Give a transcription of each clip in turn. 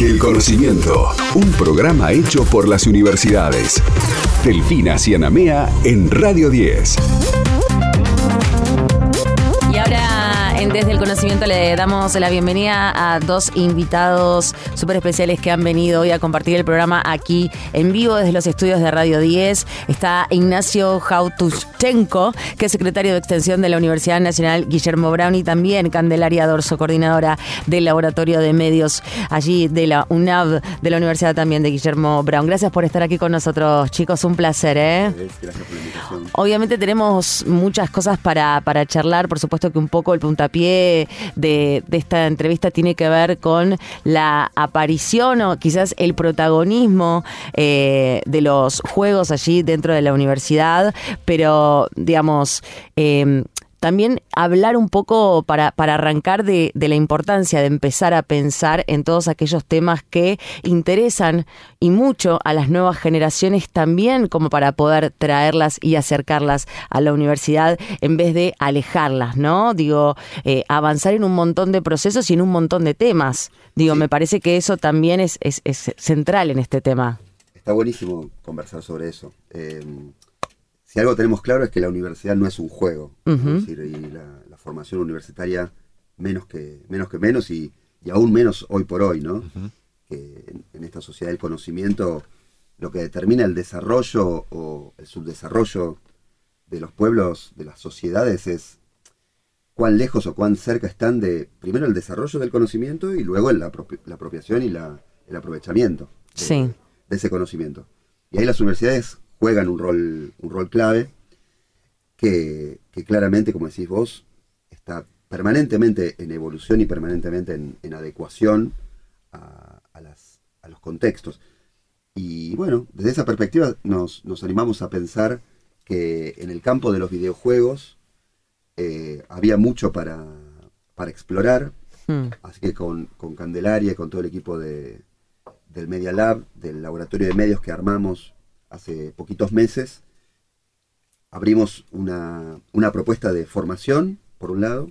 El conocimiento, un programa hecho por las universidades. Delfina Cianamea en Radio 10. Desde el Conocimiento le damos la bienvenida a dos invitados súper especiales que han venido hoy a compartir el programa aquí en vivo desde los estudios de Radio 10. Está Ignacio Jautuchenko, que es secretario de Extensión de la Universidad Nacional Guillermo Brown y también Candelaria Dorso, coordinadora del Laboratorio de Medios allí de la UNAV, de la Universidad también de Guillermo Brown. Gracias por estar aquí con nosotros, chicos. Un placer, ¿eh? Gracias por la invitación. Obviamente tenemos muchas cosas para, para charlar, por supuesto que un poco el puntapié de, esta entrevista tiene que ver con la aparición o quizás el protagonismo eh, de los juegos allí dentro de la universidad, pero digamos... eh, también hablar un poco para, para arrancar de, de la importancia de empezar a pensar en todos aquellos temas que interesan y mucho a las nuevas generaciones también como para poder traerlas y acercarlas a la universidad en vez de alejarlas, ¿no? Digo, eh, avanzar en un montón de procesos y en un montón de temas. Digo, me parece que eso también es, es, es central en este tema. Está buenísimo conversar sobre eso. Eh, si algo tenemos claro es que la universidad no es un juego. Es decir, y la, la formación universitaria menos que menos, que menos y, y aún menos hoy por hoy, ¿no? Que en, en esta sociedad del conocimiento lo que determina el desarrollo o el subdesarrollo de los pueblos, de las sociedades, es cuán lejos o cuán cerca están de, primero, el desarrollo del conocimiento y luego la, la apropiación y la- el aprovechamiento de, Sí. de ese conocimiento. Y ahí las universidades juegan un rol, un rol clave que, que claramente, como decís vos, está permanentemente en evolución y permanentemente en, en adecuación a, a las- a los contextos. Y bueno, desde esa perspectiva nos, nos animamos a pensar que en el campo de los videojuegos eh, había mucho para, para explorar, Mm. así que con, con Candelaria y con todo el equipo de, del Media Lab, del laboratorio de medios que armamos hace poquitos meses, abrimos una, una propuesta de formación, por un lado,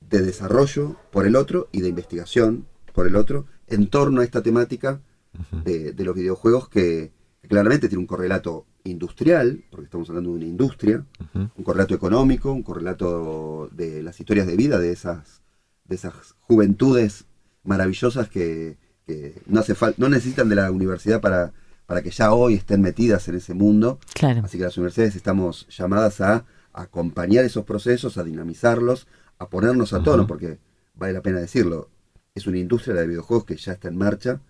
de desarrollo por el otro y de investigación por el otro en torno a esta temática de, de los videojuegos que, que claramente tiene un correlato industrial, porque estamos hablando de una industria, un correlato económico, un correlato de las historias de vida de esas, de esas juventudes maravillosas que, que no, hace no necesitan de la universidad para, para que ya hoy estén metidas en ese mundo. Claro. Así que las universidades estamos llamadas a acompañar esos procesos, a dinamizarlos, a ponernos a tono, porque vale la pena decirlo, es una industria de videojuegos que ya está en marcha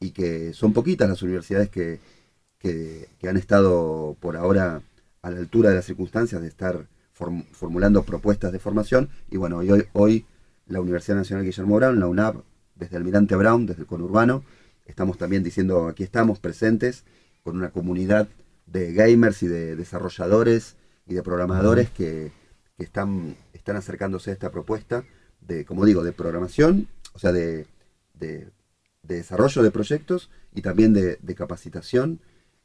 y que son poquitas las universidades que, que, que han estado por ahora a la altura de las circunstancias de estar form- formulando propuestas de formación. Y bueno, hoy, hoy la Universidad Nacional Guillermo Brown, la UNAP, desde Almirante Brown, desde el conurbano, estamos también diciendo, aquí estamos presentes con una comunidad de gamers y de desarrolladores y de programadores que, que están, están acercándose a esta propuesta de, como digo, de programación, o sea, de, de- de desarrollo de proyectos y también de, de capacitación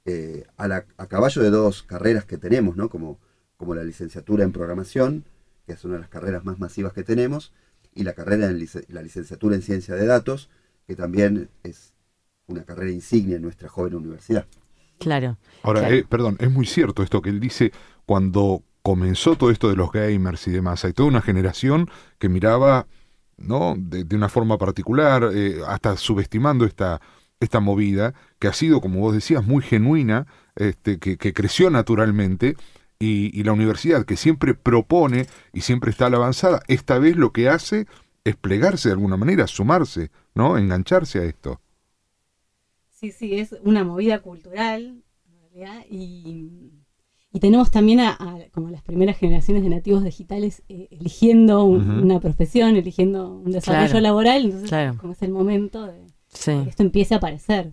eh, a, la- a caballo de dos carreras que tenemos, ¿no? Como, como la licenciatura en programación, que es una de las carreras más masivas que tenemos, y la carrera en lic- la licenciatura en ciencia de datos, que también es una carrera insignia en nuestra joven universidad. Claro. Ahora, Claro. eh, perdón, es muy cierto esto que él dice cuando comenzó todo esto de los gamers y demás. Hay toda una generación que miraba, ¿no? De, de una forma particular, eh, hasta subestimando esta, esta movida, que ha sido, como vos decías, muy genuina, este, que, que creció naturalmente. Y, y la universidad, que siempre propone y siempre está a la avanzada, esta vez lo que hace es plegarse de alguna manera, sumarse, ¿no? Engancharse a esto. Sí, sí, es una movida cultural, en realidad, y, y tenemos también a, a como las primeras generaciones de nativos digitales eh, eligiendo un- una profesión, eligiendo un desarrollo Claro, laboral, entonces claro. como es el momento de, de Sí. que esto empiece a aparecer.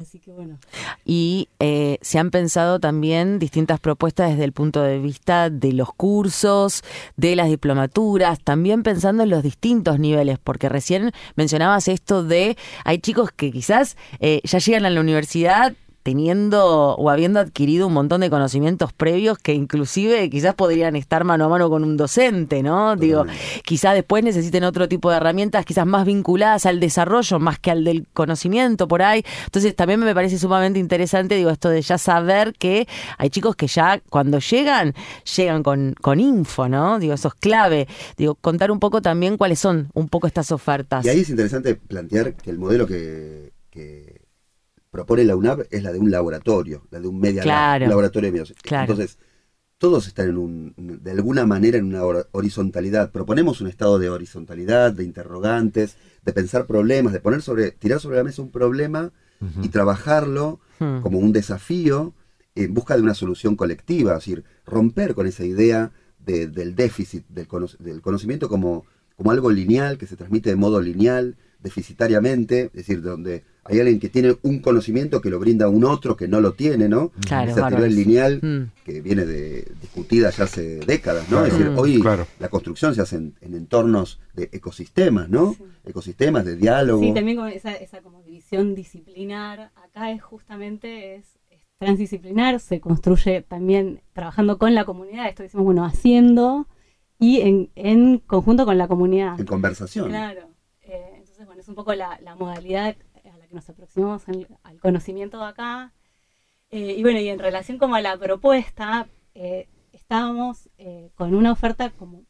Así que bueno, Y eh, se han pensado también distintas propuestas desde el punto de vista de los cursos, de las diplomaturas, también pensando en los distintos niveles, porque recién mencionabas esto de, hay chicos que quizás eh, ya llegan a la universidad teniendo o habiendo adquirido un montón de conocimientos previos que inclusive quizás podrían estar mano a mano con un docente, ¿no? Digo, quizás después necesiten otro tipo de herramientas, quizás más vinculadas al desarrollo más que al del conocimiento por ahí. Entonces también me parece sumamente interesante, digo, esto de ya saber que hay chicos que ya cuando llegan, llegan con, con info, ¿no? Digo, eso es clave. Digo, contar un poco también cuáles son un poco estas ofertas. Y ahí es interesante plantear que el modelo que, que propone la UNAP es la de un laboratorio, la de un media lab, un laboratorio de medios. Entonces, todos están en un, de alguna manera en una horizontalidad. Proponemos un estado de horizontalidad, de interrogantes, de pensar problemas, de poner sobre, tirar sobre la mesa un problema y trabajarlo hmm. como un desafío en busca de una solución colectiva, es decir, romper con esa idea del déficit del, del conocimiento como, como algo lineal, que se transmite de modo lineal, deficitariamente, es decir, donde hay alguien que tiene un conocimiento que lo brinda a un otro que no lo tiene, ¿no? Claro, Esa teoría lineal mm. que viene de discutida ya hace décadas, ¿no? es decir, mm. hoy la construcción se hace en, entornos de ecosistemas, ¿no? Ecosistemas de diálogo. Sí, también con esa, esa como división disciplinar, acá es justamente es, transdisciplinar, se construye también trabajando con la comunidad, esto decimos, bueno, haciendo y en, en conjunto con la comunidad. En conversación. Claro. Eh, entonces, bueno, es un poco la, la modalidad nos aproximamos al conocimiento de acá. Eh, y bueno, y en relación como a la propuesta, eh, estábamos eh, con una oferta como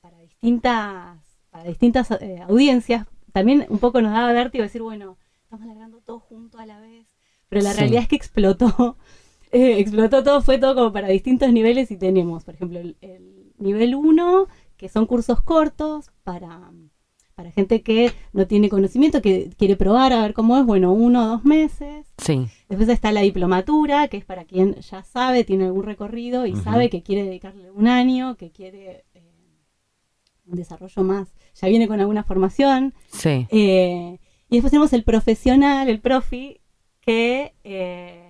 para distintas, para distintas audiencias. También un poco nos daba vértigo decir, bueno, estamos alargando todo junto a la vez. Pero la realidad es que explotó. explotó todo, fue todo como para distintos niveles y tenemos, por ejemplo, el, el nivel 1, que son cursos cortos para para gente que no tiene conocimiento, que quiere probar a ver cómo es, bueno, uno o dos meses. Sí. Después está la diplomatura, que es para quien ya sabe, tiene algún recorrido y sabe que quiere dedicarle un año, que quiere eh, un desarrollo más, ya viene con alguna formación. Sí. Eh, y después tenemos el profesional, el profi, que... Eh,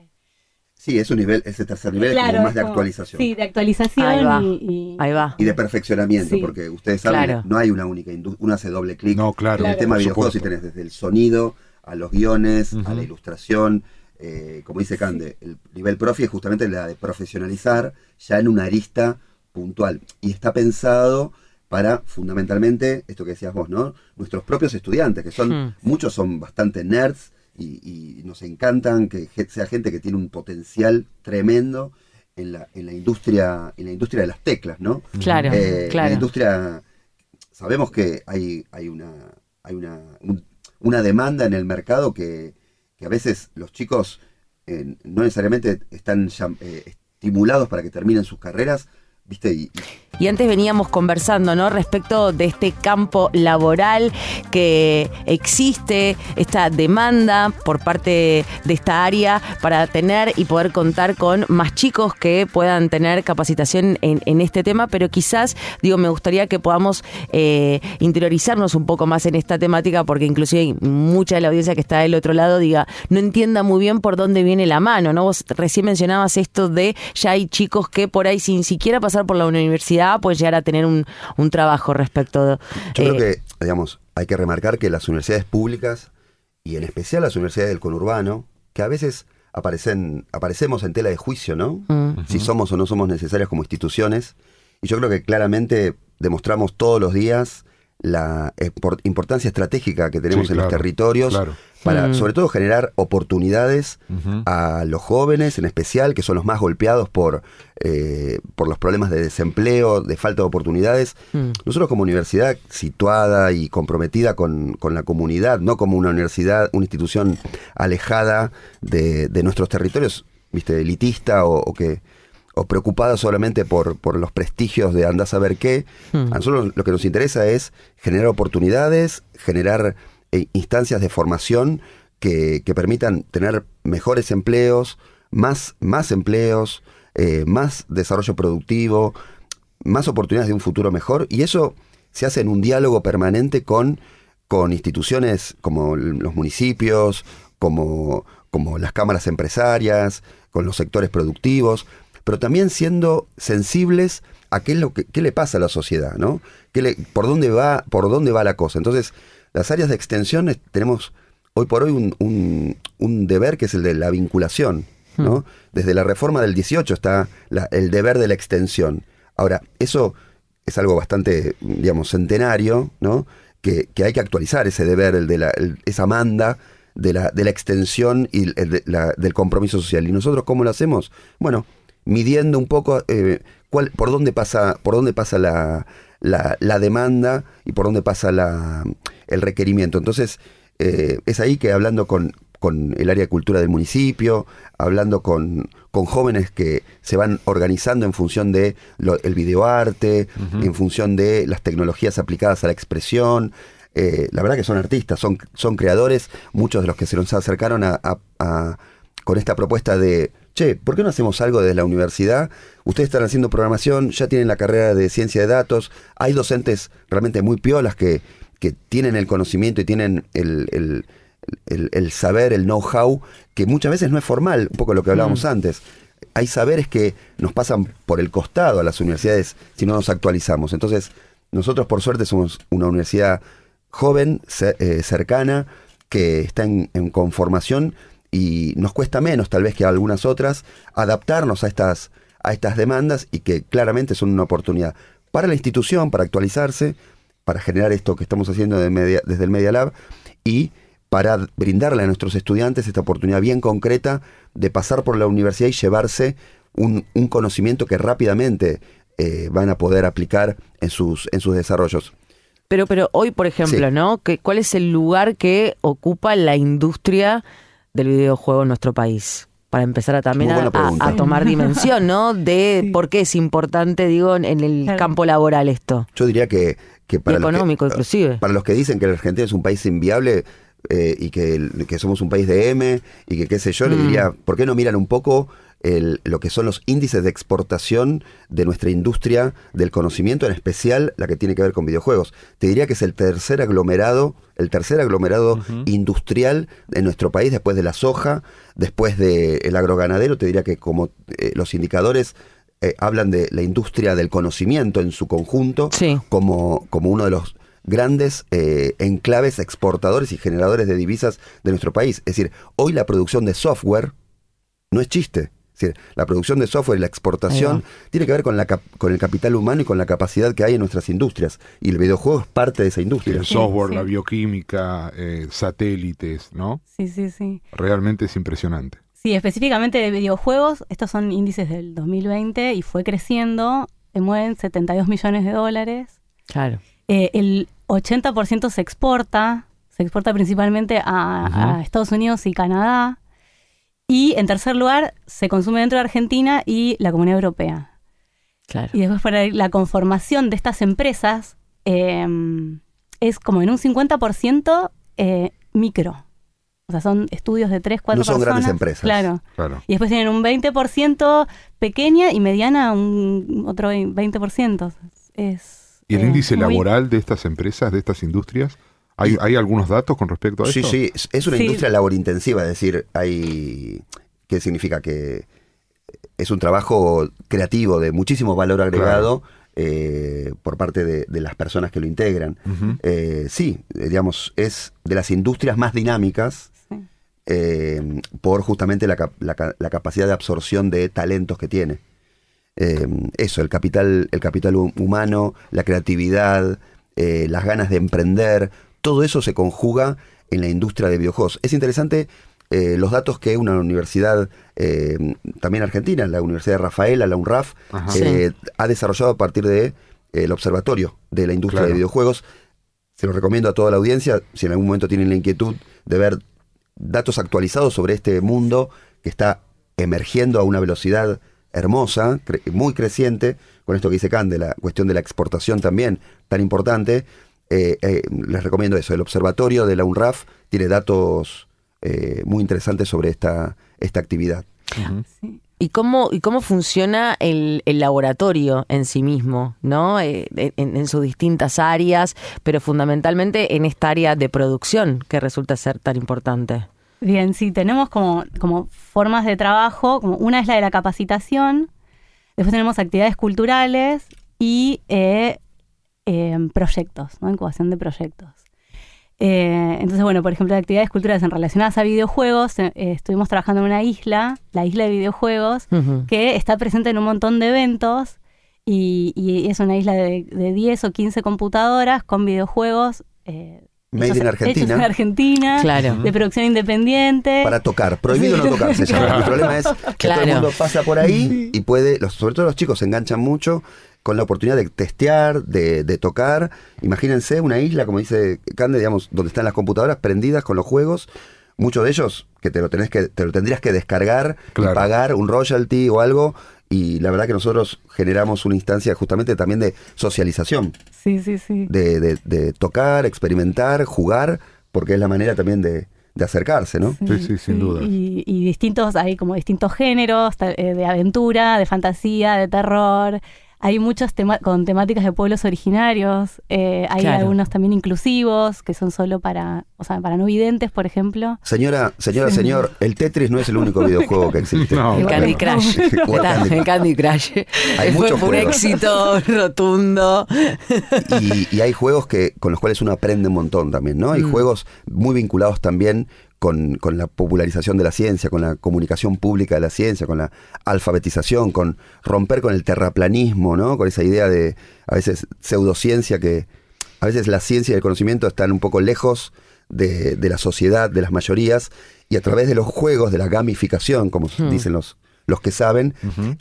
Sí, es un nivel, ese tercer nivel es como más de actualización. Sí, de actualización Y, Ahí va. y, de perfeccionamiento, porque ustedes saben, no hay una única industria, uno hace doble clic. No, claro. En el tema de videojuegos si tenés desde el sonido, a los guiones, a la ilustración, eh, como dice Cande, el nivel profi es justamente la de profesionalizar ya en una arista puntual. Y está pensado para fundamentalmente, esto que decías vos, ¿no? Nuestros propios estudiantes, que son, hmm. muchos son bastante nerds, y, nos encantan que sea gente que tiene un potencial tremendo en la, en la industria en la industria de las teclas, ¿no? Claro, eh, claro. La industria sabemos que hay hay una hay una una demanda en el mercado que, que a veces los chicos eh, no necesariamente están eh, estimulados para que terminen sus carreras, ¿viste? Y, y antes veníamos conversando, ¿no? Respecto de este campo laboral que existe, esta demanda por parte de esta área para tener y poder contar con más chicos que puedan tener capacitación en, este tema, pero quizás, digo, me gustaría que podamos eh, interiorizarnos un poco más en esta temática, porque inclusive mucha de la audiencia que está del otro lado diga, no entienda muy bien por dónde viene la mano, ¿no? Vos recién mencionabas esto de ya hay chicos que por ahí sin siquiera pasar por la universidad puede llegar a tener un, trabajo respecto de... Yo creo eh, que, digamos, hay que remarcar que las universidades públicas, y en especial las universidades del conurbano, que a veces aparecen, aparecemos en tela de juicio, ¿no? Mm. Si somos o no somos necesarias como instituciones. Y yo creo que claramente demostramos todos los días la importancia estratégica que tenemos en los territorios para mm. sobre todo generar oportunidades a los jóvenes en especial, que son los más golpeados por, eh, por los problemas de desempleo, de falta de oportunidades. Mm. Nosotros como universidad situada y comprometida con, la comunidad, no como una universidad, una institución alejada de, nuestros territorios, viste, elitista o, que o preocupada solamente por, por los prestigios de andar a saber qué. Mm. A nosotros lo que nos interesa es generar oportunidades, generar instancias de formación que, permitan tener mejores empleos, más, más empleos, eh, más desarrollo productivo, más oportunidades de un futuro mejor. Y eso se hace en un diálogo permanente con, con instituciones como los municipios, como, como las cámaras empresarias, con los sectores productivos, pero también siendo sensibles a qué, es lo que, qué le pasa a la sociedad, ¿no? ¿Qué le, por, dónde va, ¿Por dónde va la cosa? Entonces, las áreas de extensión tenemos hoy por hoy un, un- un deber que es el de la vinculación. ¿no? Desde la reforma del 18 está la- el deber de la extensión. Ahora, eso es algo bastante, digamos, centenario, ¿no? Que, que hay que actualizar ese deber, el de la, el- esa manda de la, de la extensión y el de la- del compromiso social. ¿Y nosotros cómo lo hacemos? Bueno, midiendo un poco eh, cuál, por dónde pasa, por dónde pasa la, la, la demanda y por dónde pasa la, el requerimiento. Entonces, eh, es ahí que hablando con, con el área de cultura del municipio, hablando con, con jóvenes que se van organizando en función de lo- el videoarte, en función de las tecnologías aplicadas a la expresión. Eh, la verdad que son artistas, son, son creadores, muchos de los que se nos acercaron a- a- a- con esta propuesta de, che, ¿por qué no hacemos algo desde la universidad? Ustedes están haciendo programación, ya tienen la carrera de ciencia de datos, hay docentes realmente muy piolas que, que tienen el conocimiento y tienen el, el- el- el saber, el know-how, que muchas veces no es formal, un poco lo que hablábamos antes. Hay saberes que nos pasan por el costado a las universidades si no nos actualizamos. Entonces, nosotros por suerte somos una universidad joven, eh, cercana, que está en, en conformación y nos cuesta menos tal vez que a algunas otras adaptarnos a estas, a estas demandas y que claramente son una oportunidad para la institución, para actualizarse, para generar esto que estamos haciendo de media- desde el Media Lab y para brindarle a nuestros estudiantes esta oportunidad bien concreta de pasar por la universidad y llevarse un, un conocimiento que rápidamente eh, van a poder aplicar en sus, en sus desarrollos. Pero, pero hoy, por ejemplo, Sí. ¿no? ¿Qué- ¿Cuál es el lugar que ocupa la industria del videojuego en nuestro país? Para empezar a también a, tomar dimensión, ¿no? De Sí. por qué es importante, digo, en el Claro. campo laboral esto. Yo diría que, que para, los que- económico, inclusive. para los que dicen que la Argentina es un país inviable eh, y que, que somos un país de M y que qué sé yo, le Mm. diría, ¿por qué no miran un poco el- lo que son los índices de exportación de nuestra industria del conocimiento, en especial la que tiene que ver con videojuegos? Te diría que es el tercer aglomerado, el tercer aglomerado industrial de nuestro país después de la soja, después del agroganadero, te diría que como eh, los indicadores eh, hablan de la industria del conocimiento en su conjunto Sí. como, como uno de los grandes eh, enclaves exportadores y generadores de divisas de nuestro país. Es decir, hoy la producción de software no es chiste. Es decir, la producción de software y la exportación tiene que ver con, la con el capital humano y con la capacidad que hay en nuestras industrias. Y el videojuego es parte de esa industria. El software, sí. la bioquímica, eh, satélites, ¿no? Sí, sí, sí. Realmente es impresionante. Sí, específicamente de videojuegos, estos son índices del 2020 y fue creciendo, se mueven 72 millones de dólares. Claro. Eh, el 80% se exporta, se exporta principalmente a, a Estados Unidos y Canadá. Y en tercer lugar, se consume dentro de Argentina y la Comunidad Europea. Claro. Y después para la conformación de estas empresas eh, es como en un 50% eh, micro. O sea, son estudios de 3, 4 No son personas. grandes empresas. Claro. Claro. Y después tienen un 20% pequeña y mediana un otro 20%. Es, ¿Y el eh, índice muy- laboral de estas empresas, de estas industrias? ¿Hay, hay algunos datos con respecto a Sí, esto? sí, es- es una Sí. industria laborintensiva, es decir, hay... ¿Qué significa? Que es un trabajo creativo de muchísimo valor agregado eh, por parte de, de las personas que lo integran. Eh, sí, eh, digamos, es de las industrias más dinámicas Sí. eh, por justamente la capacidad de absorción de talentos que tiene. Eh, eso, el capital, el capital hu- humano, la creatividad, eh, las ganas de emprender, todo eso se conjuga en la industria de videojuegos. Es interesante eh, los datos que una universidad, eh, también argentina, la Universidad de Rafaela, la UNRAF, ha desarrollado a partir de eh, el observatorio de la industria Claro. de videojuegos. Se lo recomiendo a toda la audiencia, si en algún momento tienen la inquietud de ver datos actualizados sobre este mundo que está emergiendo a una velocidad hermosa, cre- muy creciente, con esto que dice Can, de la cuestión de la exportación también tan importante. eh, eh, les recomiendo eso. El observatorio de la UNRAF tiene datos eh, muy interesantes sobre esta, esta actividad. Sí. ¿Y cómo, y cómo funciona el, el laboratorio en sí mismo, ¿no? Eh, en, en sus distintas áreas, pero fundamentalmente en esta área de producción que resulta ser tan importante. Bien, sí, tenemos como, como formas de trabajo, como una es la de la capacitación, después tenemos actividades culturales y eh, eh, proyectos, ¿no? incubación de proyectos. Eh, entonces, bueno, por ejemplo, de actividades culturales en relacionadas a videojuegos, eh, estuvimos trabajando en una isla, la isla de videojuegos, que está presente en un montón de eventos y, y es una isla de, de 10 o 15 computadoras con videojuegos. eh, Made in Argentina. hechos en Argentina, Claro. de producción independiente. Para tocar, prohibido no tocar se llama. El problema es que todo el mundo pasa por ahí y puede, los, sobre todo los chicos se enganchan mucho con la oportunidad de testear, de, de tocar. Imagínense una isla, como dice Cande, digamos, donde están las computadoras prendidas con los juegos. Muchos de ellos que te lo tenés que, te lo tendrías que descargar Claro. y pagar un royalty o algo. Y la verdad que nosotros generamos una instancia justamente también de socialización, Sí, sí, sí. de, de- de tocar, experimentar, jugar, porque es la manera también de, de acercarse, ¿no? Sí, sí, sin duda. Y, y distintos, hay como distintos géneros eh, de aventura, de fantasía, de terror. Hay muchos tema con temáticas de pueblos originarios. eh, hay Claro. algunos también inclusivos, que son solo para, o sea, para no videntes, por ejemplo. Señora, señora, señor, el Tetris no es el único videojuego que existe. No, El. Candy Crush. El Candy El Candy Crush. Hay Fue muchos un juegos. éxito rotundo. Y, y hay juegos que con los cuales uno aprende un montón también, ¿no? Hay Mm. juegos muy vinculados también con, con la popularización de la ciencia, con la comunicación pública de la ciencia, con la alfabetización, con romper con el terraplanismo, ¿no? Con esa idea de a veces pseudociencia que a veces la ciencia y el conocimiento están un poco lejos de, de la sociedad, de las mayorías, y a través de los juegos, de la gamificación, como Hmm. dicen los, los que saben,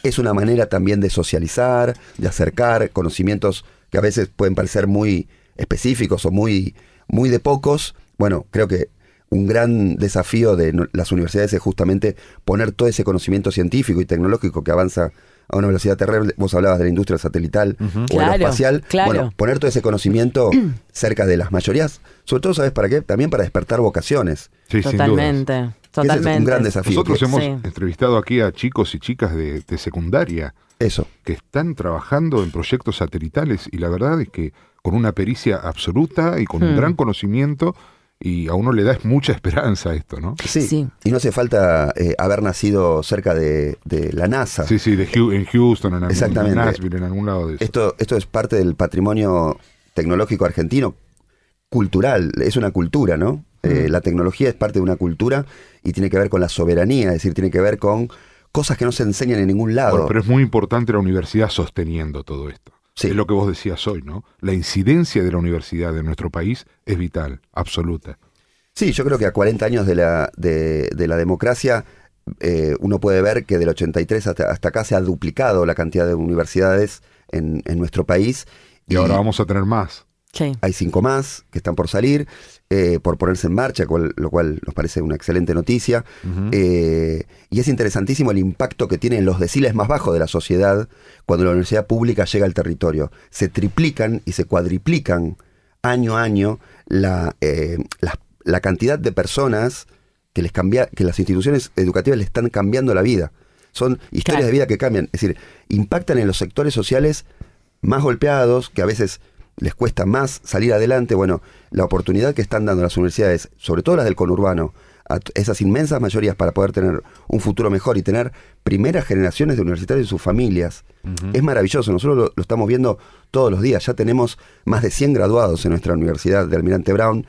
es una manera también de socializar, de acercar conocimientos que a veces pueden parecer muy específicos o muy, muy de pocos. Bueno, creo que un gran desafío de las universidades es justamente poner todo ese conocimiento científico y tecnológico que avanza a una velocidad terrible. Vos hablabas de la industria satelital o Claro, aeroespacial. claro. Bueno, poner todo ese conocimiento cerca de las mayorías, sobre todo, ¿sabes para qué? También para despertar vocaciones. Sí, sin dudas. Totalmente. Ese Totalmente. es un gran desafío. Nosotros que- hemos Sí. entrevistado aquí a chicos y chicas de, de secundaria Eso. que están trabajando en proyectos satelitales y la verdad es que con una pericia absoluta y con un Hmm. gran conocimiento y a uno le da mucha esperanza esto, ¿no? Sí. Sí. Y no hace falta eh, haber nacido cerca de, de la NASA. Sí, sí, de Hu- en Houston, en, Exactamente. en Nashville, en algún lado de eso. Esto, esto es parte del patrimonio tecnológico argentino, cultural, es una cultura, ¿no? Eh, Mm. la tecnología es parte de una cultura y tiene que ver con la soberanía, es decir, tiene que ver con cosas que no se enseñan en ningún lado. Bueno, pero es muy importante la universidad sosteniendo todo esto. Sí. Es lo que vos decías hoy, ¿no? La incidencia de la universidad en nuestro país es vital, absoluta. Sí, yo creo que a 40 años de la, de, de la democracia, eh, uno puede ver que del 83 hasta, hasta acá se ha duplicado la cantidad de universidades en, en nuestro país. Y ahora vamos a tener más. Sí. Hay cinco más que están por salir, eh, por ponerse en marcha, cual- lo cual nos parece una excelente noticia. Eh, y es interesantísimo el impacto que tiene en los deciles más bajos de la sociedad cuando la universidad pública llega al territorio. Se triplican y se cuadriplican año a año la, eh, la, la cantidad de personas que, les cambia, que las instituciones educativas le están cambiando la vida. Son historias Claro. de vida que cambian. Es decir, impactan en los sectores sociales más golpeados, que a veces les cuesta más salir adelante. Bueno, la oportunidad que están dando las universidades, sobre todo las del conurbano, a esas inmensas mayorías para poder tener un futuro mejor y tener primeras generaciones de universitarios en sus familias, es maravilloso. Nosotros lo, lo estamos viendo todos los días. Ya tenemos más de 100 graduados en nuestra universidad de Almirante Brown.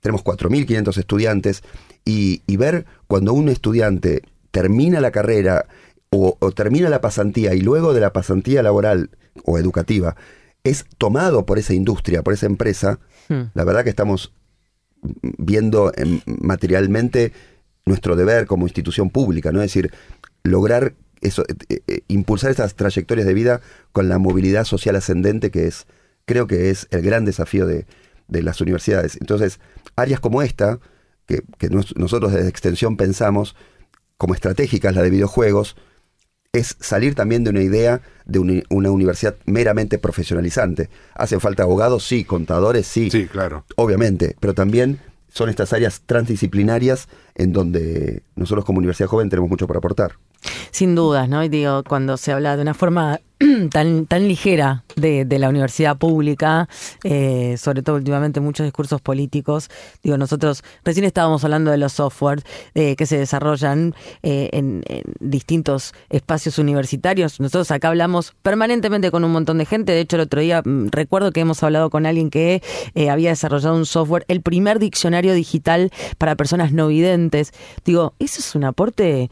Tenemos 4.500 estudiantes. Y, y ver cuando un estudiante termina la carrera o, o termina la pasantía y luego de la pasantía laboral o educativa es tomado por esa industria, por esa empresa, Hmm. la verdad que estamos viendo materialmente nuestro deber como institución pública, ¿no? Es decir, lograr eso, eh, eh, impulsar esas trayectorias de vida con la movilidad social ascendente que es, creo que es el gran desafío de, de las universidades. Entonces, áreas como esta, que, que nos- nosotros desde Extensión pensamos como estratégicas, la de videojuegos, es salir también de una idea de una universidad meramente profesionalizante. ¿Hacen falta abogados? Sí, contadores, sí, Sí, claro. obviamente, pero también son estas áreas transdisciplinarias en donde nosotros como Universidad Joven tenemos mucho para aportar. Sin dudas, ¿no? Y digo, cuando se habla de una forma tan, tan ligera de, de la universidad pública, eh, sobre todo últimamente muchos discursos políticos. Digo, nosotros recién estábamos hablando de los softwares eh, que se desarrollan eh, en, en distintos espacios universitarios. Nosotros acá hablamos permanentemente con un montón de gente. De hecho, el otro día mm, recuerdo que hemos hablado con alguien que había desarrollado un software, el primer diccionario digital para personas no videntes. Digo, eso es un aporte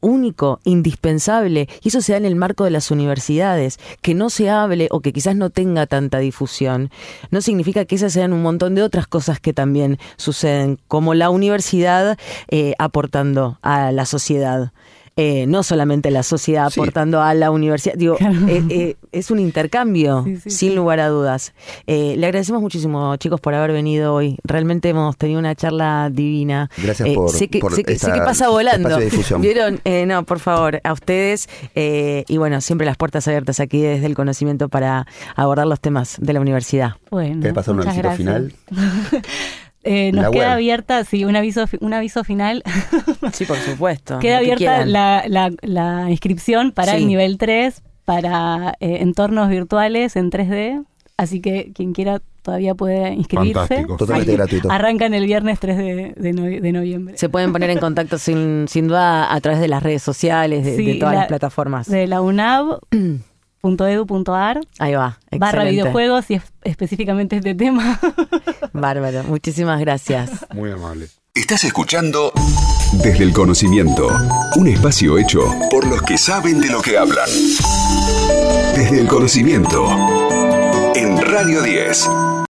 único, indispensable, y eso se da en el marco de las universidades. Que no se hable o que quizás no tenga tanta difusión, no significa que esas sean un montón de otras cosas que también suceden, como la universidad eh, aportando a la sociedad. Eh, no solamente la sociedad Sí. aportando a la universidad, digo, eh, eh, es un intercambio, Sí, sí, sin sí. lugar a dudas. Eh, le agradecemos muchísimo, chicos, por haber venido hoy. Realmente hemos tenido una charla divina. Gracias Eh, por, sé que, por sé que- sé esta- que pasa volando. ¿Vieron? Eh, no, por favor, a ustedes. eh, y bueno, siempre las puertas abiertas aquí desde el conocimiento para abordar los temas de la universidad. Bueno, ¿Querés pasar un final? Eh, nos La queda web. abierta, sí, un aviso, un aviso final. Sí, por supuesto. queda que abierta la, la, la inscripción para Sí. el nivel 3 para eh, entornos virtuales en 3D. Así que quien quiera todavía puede inscribirse. Fantástico. Totalmente Ahí gratuito. Arrancan el viernes 3 de, de de noviembre. Se pueden poner en contacto sin, sin duda a través de las redes sociales, de, Sí, de todas la- las plataformas. De la unav.edu.ar Ahí va. barra videojuegos y es- específicamente este tema. Bárbaro. Muchísimas gracias. Muy amable. Estás escuchando Desde el Conocimiento, un espacio hecho por los que saben de lo que hablan. Desde el Conocimiento, en Radio 10.